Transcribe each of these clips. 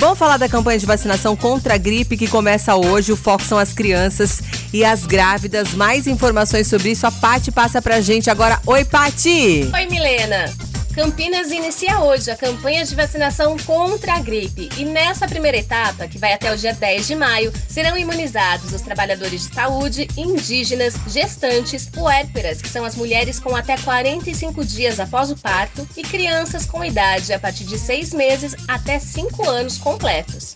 Vamos falar da campanha de vacinação contra a gripe que começa hoje. O foco são as crianças e as grávidas. Mais informações sobre isso, a Pati passa pra gente agora. Oi, Pati! Oi, Milena! Campinas inicia hoje a campanha de vacinação contra a gripe. E nessa primeira etapa, que vai até o dia 10 de maio, serão imunizados os trabalhadores de saúde, indígenas, gestantes, puérperas, que são as mulheres com até 45 dias após o parto, e crianças com idade a partir de 6 meses até 5 anos completos.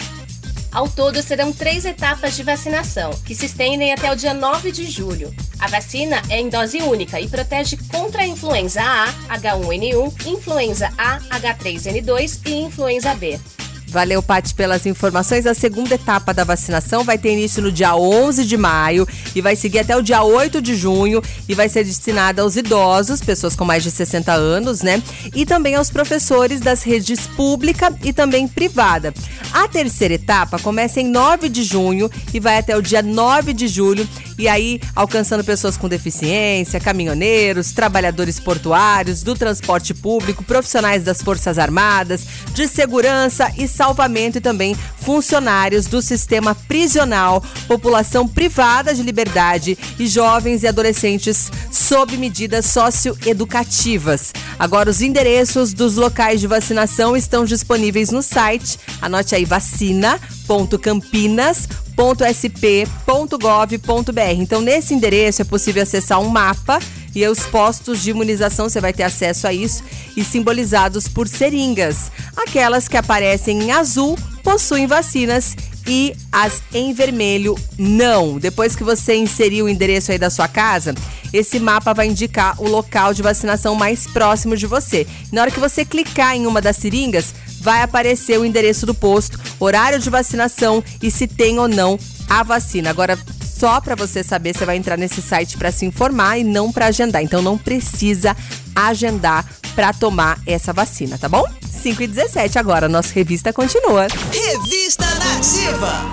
Ao todo, serão três etapas de vacinação, que se estendem até o dia 9 de julho. A vacina é em dose única e protege contra a influenza A, H1N1, influenza A, H3N2 e influenza B. Valeu, Paty, pelas informações. A segunda etapa da vacinação vai ter início no dia 11 de maio e vai seguir até o dia 8 de junho e vai ser destinada aos idosos, pessoas com mais de 60 anos, né? E também aos professores das redes pública e também privada. A terceira etapa começa em 9 de junho e vai até o dia 9 de julho e aí alcançando pessoas com deficiência, caminhoneiros, trabalhadores portuários, do transporte público, profissionais das Forças Armadas, de segurança e salvamento e também funcionários do sistema prisional, população privada de liberdade e jovens e adolescentes sob medidas socioeducativas. Agora os endereços dos locais de vacinação estão disponíveis no site. Anote aí vacina.campinas.com www.sp.gov.br. Então, nesse endereço é possível acessar um mapa e os postos de imunização você vai ter acesso a isso e simbolizados por seringas. Aquelas que aparecem em azul possuem vacinas e as em vermelho não. Depois que você inserir o endereço aí da sua casa, esse mapa vai indicar o local de vacinação mais próximo de você. Na hora que você clicar em uma das seringas, vai aparecer o endereço do posto, horário de vacinação e se tem ou não a vacina. Agora, só para você saber, você vai entrar nesse site para se informar e não para agendar. Então não precisa agendar para tomar essa vacina, tá bom? 5 e 17 agora, nossa revista continua. Revista Nativa.